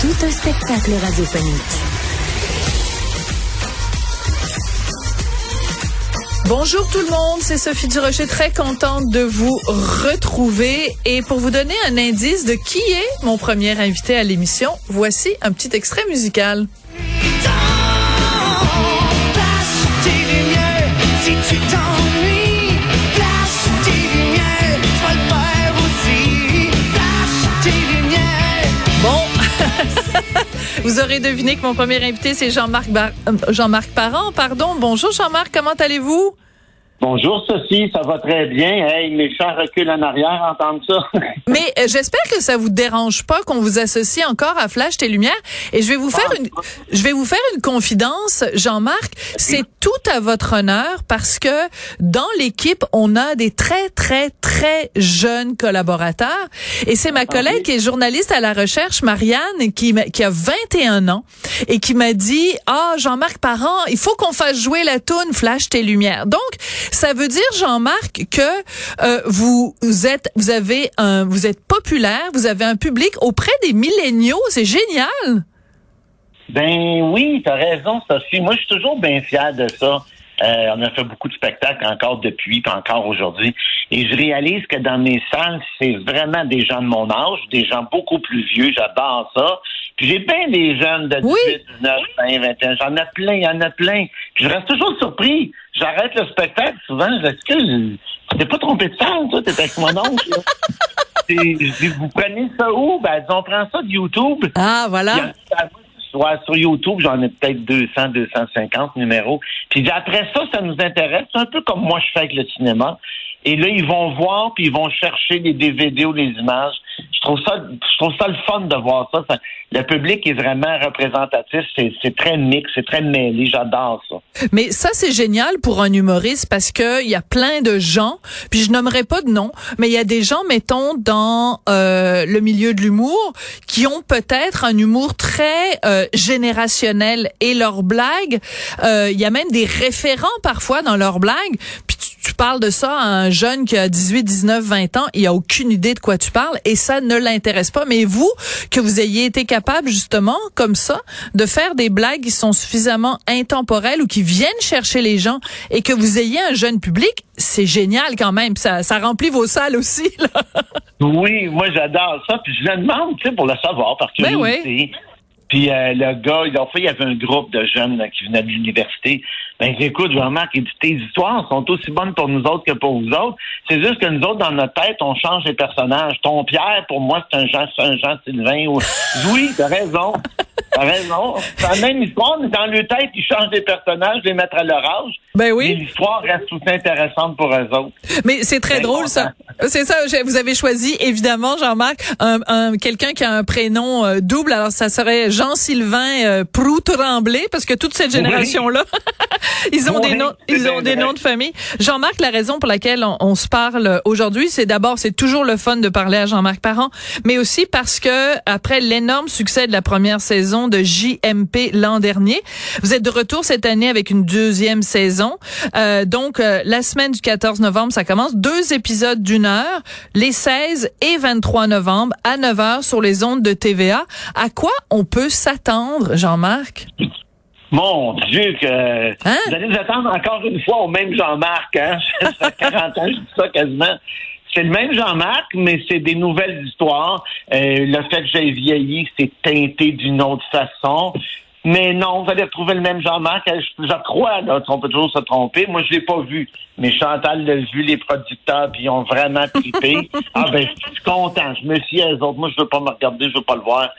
Tout un spectacle radiophonique. Bonjour tout le monde, c'est Sophie Durocher, très contente de vous retrouver. Et pour vous donner un indice de qui est mon premier invité à l'émission, voici un petit extrait musical. Vous aurez deviné que mon premier invité, c'est Jean-Marc Bar- euh, Jean-Marc Parent. Pardon. Bonjour Jean-Marc, comment allez-vous? Bonjour Sophie, ça va très bien. Hey, méchant recul en arrière, entendre ça. Mais euh, j'espère que ça vous dérange pas qu'on vous associe encore à Flash tes lumières. Et je vais vous faire Ah. une, je vais vous faire une confidence, Jean-Marc. C'est tout à votre honneur parce que dans l'équipe, on a des très très très jeunes collaborateurs. Et c'est ma collègue qui est journaliste à la recherche, Marianne, qui qui a 21 ans et qui m'a dit ah Jean-Marc Parent, il faut qu'on fasse jouer la toune Flash tes lumières. Donc ça veut dire Jean-Marc que euh, vous, êtes vous avez un vous êtes populaire, vous avez un public auprès des milléniaux, c'est génial. Ben oui, t'as raison, Sophie. Moi, je suis toujours bien fier de ça. Euh, on a fait beaucoup de spectacles encore depuis, puis encore aujourd'hui. Et je réalise que dans mes salles, c'est vraiment des gens de mon âge, des gens beaucoup plus vieux. J'adore ça. Puis j'ai bien des jeunes de 18, Oui. 19, 20, 21. J'en ai plein, il y en a plein. Puis je reste toujours surpris. J'arrête le spectacle souvent. Je dis, tu t'es pas trompé de salle, toi? T'es avec mon oncle, là. Et je dis, vous prenez ça où? Ben, on prend ça de YouTube. Ah voilà. Ouais, sur YouTube, j'en ai peut-être 200, 250 numéros. Puis après ça, ça nous intéresse. C'est un peu comme moi je fais avec le cinéma. Et là, ils vont voir, puis ils vont chercher les DVD ou les images. Je trouve ça, je trouve ça le fun de voir ça. Le public est vraiment représentatif. C'est très mix, c'est très mêlé. J'adore ça. Mais ça, c'est génial pour un humoriste parce que il y a plein de gens, puis je nommerai pas de nom, mais il y a des gens, mettons, dans euh, le milieu de l'humour, qui ont peut-être un humour très euh, générationnel et leurs blagues, euh, il y a même des référents parfois dans leurs blagues, puis tu, tu parles de ça à un jeune qui a 18, 19, 20 ans, il a aucune idée de quoi tu parles et ça ne l'intéresse pas. Mais vous, que vous ayez été capable justement, comme ça, de faire des blagues qui sont suffisamment intemporelles ou qui viennent chercher les gens et que vous ayez un jeune public, c'est génial quand même. Ça, ça remplit vos salles aussi. Là. Oui, moi j'adore ça. Puis je le demande, tu sais, pour le savoir, par Ben curiosité. Puis euh, le gars, il a fait, il y avait un groupe de jeunes là, qui venaient de l'université. Ben écoute, Jean-Marc, il dit tes histoires sont aussi bonnes pour nous autres que pour vous autres. C'est juste que nous autres, dans notre tête, on change les personnages. Ton Pierre, pour moi, c'est un Jean, c'est un Jean Sylvain. Ou... Oui, t'as raison. T'as raison. C'est la même histoire, mais dans leur tête, ils changent des personnages, les mettre à leur âge. Ben Et oui. l'histoire reste tout intéressante pour eux autres. Mais c'est très Ben, drôle ça. C'est ça. Vous avez choisi évidemment Jean-Marc un, un- quelqu'un qui a un prénom euh, double. Alors ça serait Jean-Sylvain euh, Proux Tremblay parce que toute cette génération là, ils ont des noms, ils ont des noms de famille. Jean-Marc, la raison pour laquelle on, on se parle aujourd'hui, c'est d'abord c'est toujours le fun de parler à Jean-Marc Parent, mais aussi parce que après l'énorme succès de la première saison de JMP l'an dernier, vous êtes de retour cette année avec une deuxième saison. Euh, donc euh, la semaine du 14 novembre, ça commence deux épisodes d'une heure, les 16 et 23 novembre à 9 heures sur les ondes de TVA. À quoi on peut s'attendre, Jean-Marc? Mon Dieu, que Hein? vous allez vous attendre encore une fois au même Jean-Marc, hein? Ça fait 40 ans, je dis ça quasiment. C'est le même Jean-Marc, mais c'est des nouvelles histoires. Euh, le fait que j'ai vieilli, c'est teinté d'une autre façon. Mais non, vous allez retrouver le même Jean-Marc. Je, je, crois, là, on peut toujours se tromper. Moi, je l'ai pas vu. Mais Chantal l'a vu, les producteurs, puis ils ont vraiment trippé. ah ben, je suis content. Je me suis à eux autres. Moi, je veux pas me regarder, je veux pas le voir.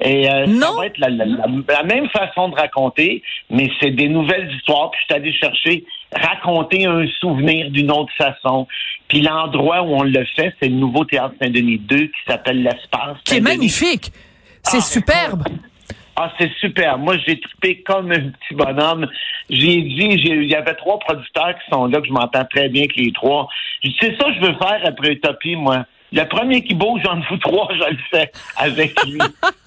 Et euh, Non. ça va être la, la- la- la même façon de raconter, mais c'est des nouvelles histoires. Puis je suis allé chercher raconter un souvenir d'une autre façon. Puis l'endroit où on le fait, c'est le nouveau théâtre Saint-Denis 2 qui s'appelle l'Espace. Qui est magnifique. C'est Ah, superbe. Ah, c'est super. Moi, j'ai trippé comme un petit bonhomme. J'ai dit, il y avait trois producteurs qui sont là, que je m'entends très bien avec les trois. C'est ça que je veux faire après Utopie, moi. Le premier qui bouge, j'en fous trois, je le fais avec lui.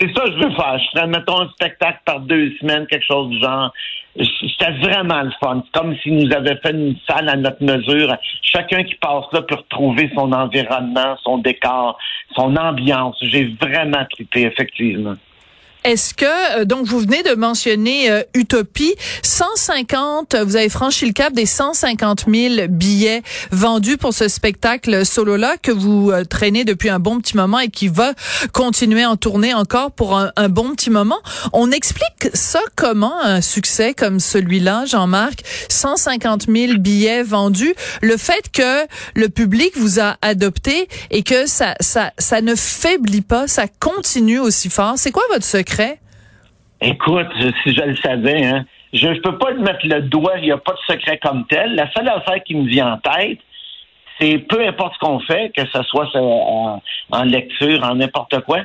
c'est ça que je veux faire. Je ferais, mettons, un spectacle par deux semaines, quelque chose du genre. C'était vraiment le fun. C'est comme s'ils nous avaient fait une salle à notre mesure. Chacun qui passe là peut retrouver son environnement, son décor, son ambiance. J'ai vraiment trippé, effectivement. Est-ce que, euh, donc vous venez de mentionner euh, Utopie, 150, vous avez franchi le cap des 150 000 billets vendus pour ce spectacle solo-là que vous euh, traînez depuis un bon petit moment et qui va continuer en tournée encore pour un, un bon petit moment. On explique ça comment, un succès comme celui-là, Jean-Marc, 150 000 billets vendus, le fait que le public vous a adopté et que ça, ça, ça ne faiblit pas, ça continue aussi fort. C'est quoi votre secret? Écoute, je- si je le savais, hein, je ne peux pas le mettre le doigt, il n'y a pas de secret comme tel. La seule affaire qui me vient en tête, c'est peu importe ce qu'on fait, que ce soit en, en lecture, en n'importe quoi,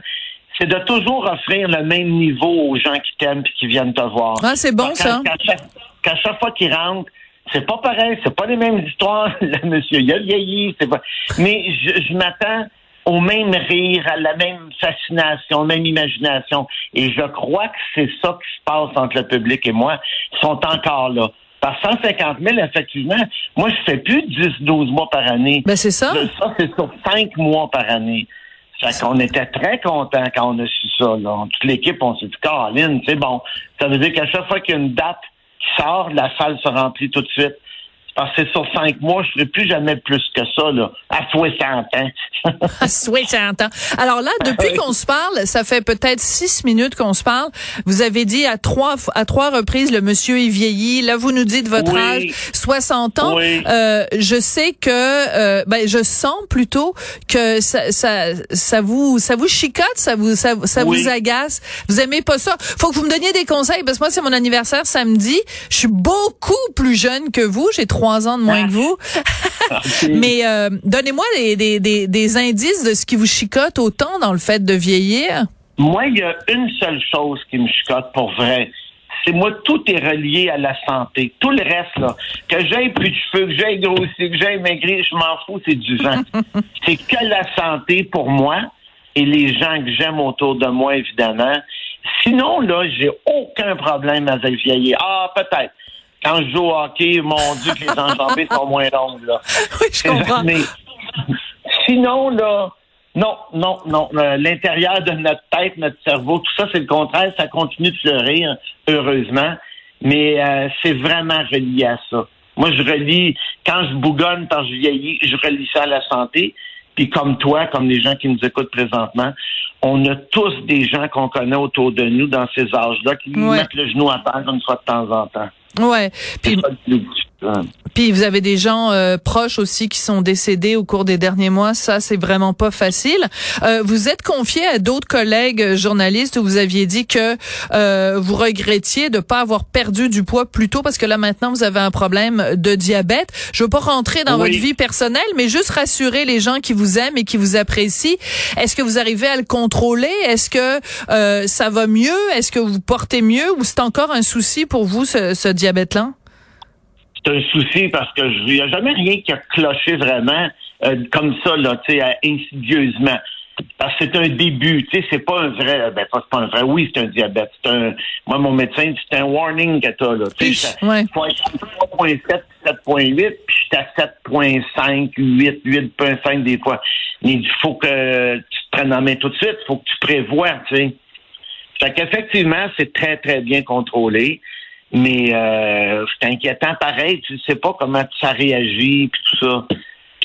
c'est de toujours offrir le même niveau aux gens qui t'aiment et qui viennent te voir. Ah, c'est bon, Quand- ça. Qu'à chaque, qu'à chaque fois qu'ils rentrent, c'est pas pareil, c'est pas les mêmes histoires. Le monsieur, il a vieilli, c'est pas. Mais je, je m'attends au même rire, à la même fascination, même imagination. Et je crois que c'est ça qui se passe entre le public et moi. Ils sont encore là. Par 150 000, effectivement, moi, je fais plus 10, 12 mois par année. Ben, c'est ça. Ça, c'est sur 5 mois par année. Fait qu'on était très contents quand on a su ça. Là. Toute l'équipe, on s'est dit, Caroline, c'est bon. Ça veut dire qu'à chaque fois qu'il y a une date qui sort, la salle se remplit tout de suite. Parce que sur cinq mois, je ne ferai plus jamais plus que ça, là, à 60 ans. À 60 ans. Alors là, depuis qu'on se parle, ça fait peut-être six minutes qu'on se parle. Vous avez dit à trois à trois reprises le monsieur est vieilli. Là, vous nous dites votre Oui. âge, 60 ans. Oui. Euh, je sais que, euh, ben, je sens plutôt que ça, ça, ça vous, ça vous chicote, ça vous, ça, ça Oui. vous agace. Vous aimez pas ça. Faut que vous me donniez des conseils parce que moi, c'est mon anniversaire samedi. Je suis beaucoup plus jeune que vous. J'ai trois ans de moins Ah. que vous. Mais euh, donnez-moi des, des, des, des indices de ce qui vous chicote autant dans le fait de vieillir. Moi, il y a une seule chose qui me chicote pour vrai. C'est moi, tout est relié à la santé. Tout le reste, là, que j'aille plus de cheveux, que j'aille grossi, que j'aille maigrir, je m'en fous, c'est du vent. c'est que la santé pour moi et les gens que j'aime autour de moi, évidemment. Sinon, là, j'ai aucun problème avec vieillir. Ah, peut-être. Quand je joue au hockey, mon Dieu, que les enjambées sont moins longues, là. Oui, je comprends. Mais sinon, là, non, non, non. L'intérieur de notre tête, notre cerveau, tout ça, c'est le contraire. Ça continue de fleurir, heureusement. Mais euh, c'est vraiment relié à ça. Moi, je relie, quand je bougonne que je vieillis, je relie ça à la santé. Puis comme toi, comme les gens qui nous écoutent présentement, on a tous des gens qu'on connaît autour de nous dans ces âges-là qui Ouais. mettent le genou à terre une fois de temps en temps. Ouais. Puis, puis vous avez des gens euh, proches aussi qui sont décédés au cours des derniers mois. Ça, c'est vraiment pas facile. Euh, vous êtes confié à d'autres collègues journalistes où vous aviez dit que euh, vous regrettiez de pas avoir perdu du poids plus tôt parce que là maintenant vous avez un problème de diabète. Je veux pas rentrer dans Oui. votre vie personnelle, mais juste rassurer les gens qui vous aiment et qui vous apprécient. Est-ce que vous arrivez à le contrôler? Est-ce que euh, ça va mieux? Est-ce que vous portez mieux? Ou c'est encore un souci pour vous ce, ce diabète-là? C'est un souci parce que il n'y a jamais rien qui a cloché vraiment euh, comme ça, là, tu sais, euh, insidieusement. Parce que c'est un début, tu sais, c'est pas un vrai, ben pas, c'est pas un vrai, oui, c'est un diabète. C'est un, moi, mon médecin, c'est un warning que t'as, là. Tu sais, ouais. faut être à 3.7, 7.8, puis j'étais à 7.5, 8, 8.5 des fois. Mais il faut que tu te prennes en main tout de suite, il faut que tu prévois, tu sais. Fait qu'effectivement, c'est très, très bien contrôlé. Mais euh, c'est inquiétant pareil. Tu sais pas comment ça réagit puis tout ça.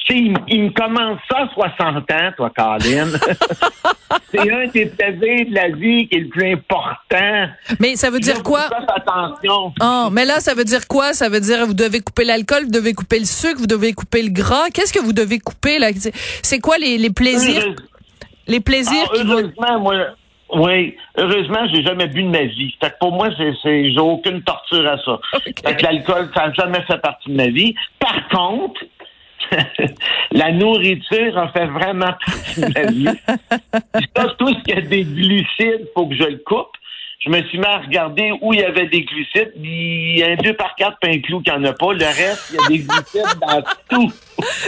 Tu sais, il, il me commence ça à 60 ans, toi, Colin. c'est un des plaisirs de la vie qui est le plus important. Mais ça veut dire quoi? Attention. Oh, mais là, ça veut dire quoi? Ça veut dire vous devez couper l'alcool, vous devez couper le sucre, vous devez couper le gras. Qu'est-ce que vous devez couper là? C'est- quoi les, les plaisirs? Heureuse- Les plaisirs Ah, qui vont... heureusement, moi, oui, heureusement, j'ai jamais bu de ma vie. Fait que pour moi, c'est, c'est, j'ai aucune torture à ça. Fait que l'alcool, ça n'a jamais fait partie de ma vie. Par contre, la nourriture a fait vraiment partie de ma vie. ça, tout ce qui a des glucides, faut que je le coupe. Je me suis mis à regarder où il y avait des glucides. Il y a un 2 par 4 pain clou qu'il n'y en a pas. Le reste, il y a des glucides dans tout.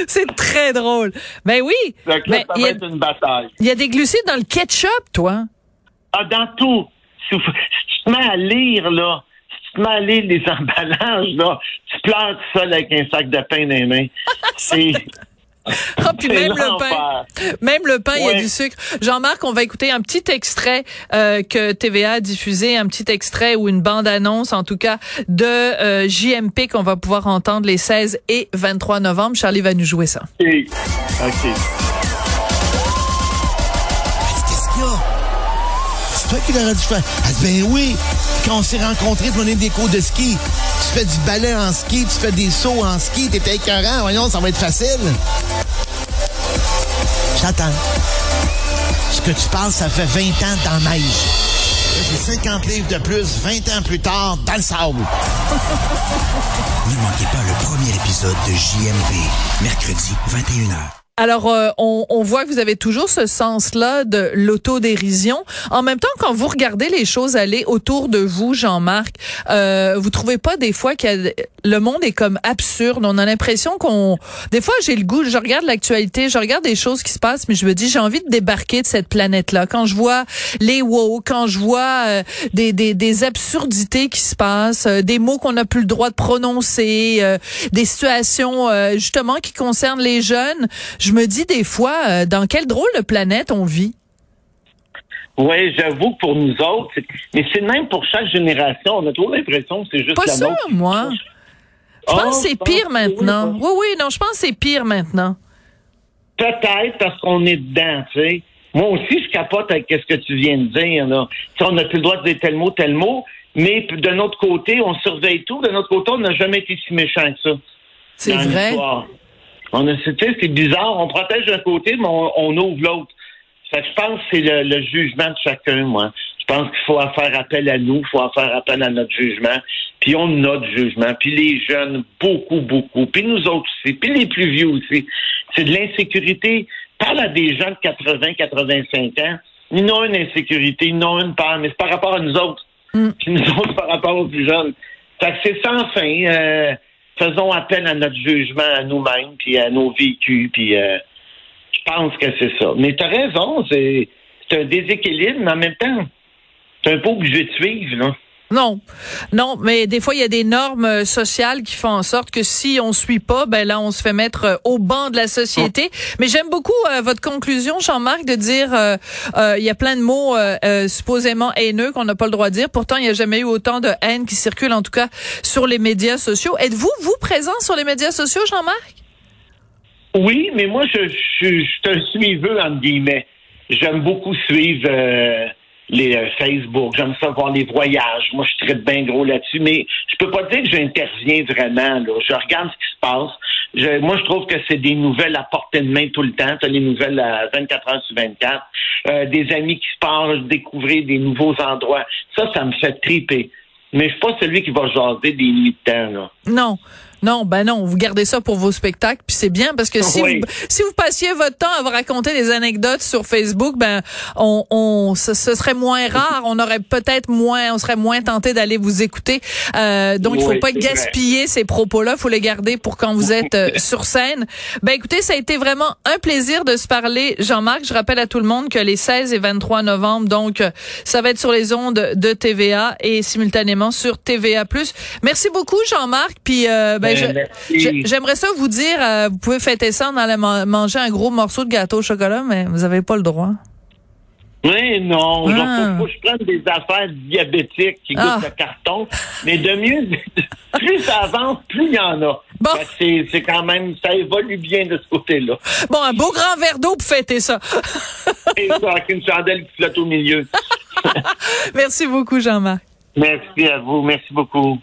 C'est très drôle. Ben oui. Que là, Mais ça y va être une bataille. il y a des glucides dans le ketchup, toi. Ah, dans tout. Si, tu te mets à lire, là, si tu te mets à lire les emballages, là, tu pleures tout seul avec un sac de pain dans les mains. C'est. Ah, puis même le pain. l'enfer. Même le pain, il y a du sucre. Jean-Marc, on va écouter un petit extrait euh, que TVA a diffusé, un petit extrait ou une bande-annonce, en tout cas, de euh, JMP qu'on va pouvoir entendre les 16 et 23 novembre. Charlie va nous jouer ça. OK. OK. C'est toi qui l'aurais dû faire. Elle dit, ben oui. Quand on s'est rencontrés pour donner des cours de ski, tu fais du ballet en ski, tu fais des sauts en ski, t'étais écœurant. Voyons, ça va être facile. J'attends. Ce que tu penses, ça fait 20 ans dans la neige. J'ai 50 livres de plus, 20 ans plus tard, dans le sable. Ne manquez pas le premier épisode de JMP, mercredi 21h. Alors, euh, on, on voit que vous avez toujours ce sens-là de l'autodérision. En même temps, quand vous regardez les choses aller autour de vous, Jean-Marc, euh, vous trouvez pas des fois que le monde est comme absurde? On a l'impression qu'on... Des fois, j'ai le goût, je regarde l'actualité, je regarde des choses qui se passent, mais je me dis, j'ai envie de débarquer de cette planète-là. Quand je vois les wow, quand je vois euh, des, des, des absurdités qui se passent, euh, des mots qu'on n'a plus le droit de prononcer, euh, des situations euh, justement qui concernent les jeunes, je me dis des fois, euh, dans quelle drôle de planète on vit? Oui, j'avoue que pour nous autres, mais c'est même pour chaque génération. On a toujours l'impression que c'est juste Pas la sûr, nôtre. moi. Je pense Oh, que c'est je pire maintenant. oui, Oui, non, je pense que c'est pire maintenant. Peut-être parce qu'on est dedans, tu sais. Moi aussi, je capote avec ce que tu viens de dire, là. On n'a plus le droit de dire tel mot, tel mot, mais de notre côté, on surveille tout. De notre côté, on n'a jamais été si méchant que ça. C'est vrai. On a, c'est bizarre. On protège d'un côté, mais on, on ouvre l'autre. Je pense que c'est le, le jugement de chacun, moi. Je pense qu'il faut faire appel à nous, il faut faire appel à notre jugement. Puis on a notre jugement. Puis les jeunes, beaucoup, beaucoup. Puis nous autres aussi. Puis les plus vieux aussi. C'est de l'insécurité. Parle à des gens de 80, 85 ans. Ils n'ont une insécurité, ils n'ont une peur, mais c'est par rapport à nous autres. Puis nous autres par rapport aux plus jeunes. Fait que c'est sans fin. Euh, faisons appel à notre jugement à nous-mêmes, puis à nos vécus, puis euh, je pense que c'est ça. Mais tu as raison, c'est un déséquilibre, mais en même temps, c'est un peu obligé de suivre, là. Non, non, mais des fois il y a des normes euh, sociales qui font en sorte que si on suit pas, ben là on se fait mettre euh, au banc de la société. Mais j'aime beaucoup euh, votre conclusion, Jean-Marc, de dire euh, euh, il y a plein de mots euh, supposément haineux qu'on n'a pas le droit de dire. Pourtant il n'y a jamais eu autant de haine qui circule, en tout cas sur les médias sociaux. Êtes-vous vous présent sur les médias sociaux, Jean-Marc? Oui, mais moi, je, je, je suis un suiveux, entre guillemets. J'aime beaucoup suivre euh, les euh, Facebook. J'aime ça voir les voyages. Moi, je traite bien gros là-dessus, mais je peux pas dire que j'interviens vraiment. Là. Je regarde ce qui se passe. Je- moi, je trouve que c'est des nouvelles à portée de main tout le temps. Tu as les nouvelles à 24 heures sur 24. Euh, des amis qui se partent, découvrir des nouveaux endroits. Ça, ça me fait triper. Mais je suis pas celui qui va jaser des nuits de temps. Là. Non. Non, ben non, vous gardez ça pour vos spectacles, puis c'est bien parce que si Oui. vous si vous passiez votre temps à vous raconter des anecdotes sur Facebook, ben on, on ce, ce serait moins rare, on aurait peut-être moins, on serait moins tenté d'aller vous écouter. Euh, donc il faut Oui, pas vrai. gaspiller ces propos-là, faut les garder pour quand vous êtes euh, sur scène. Ben écoutez, ça a été vraiment un plaisir de se parler, Jean-Marc. Je rappelle à tout le monde que les 16 et 23 novembre, donc euh, ça va être sur les ondes de TVA et simultanément sur TVA+. Merci beaucoup, Jean-Marc. Puis euh, ben, Ben, j'aimerais ça vous dire, euh, vous pouvez fêter ça en allant man- manger un gros morceau de gâteau au chocolat, mais vous avez pas le droit. Oui, non, Ah. faut, que je prenne des affaires diabétiques qui goûtent Ah. le carton, mais de mieux, plus ça avance, plus il y en a. Bon. C'est quand même, ça évolue bien de ce côté-là. Bon, un beau grand verre d'eau pour fêter ça. Et ça, avec une chandelle qui flotte au milieu. Merci beaucoup, Jean-Marc. Merci à vous, merci beaucoup.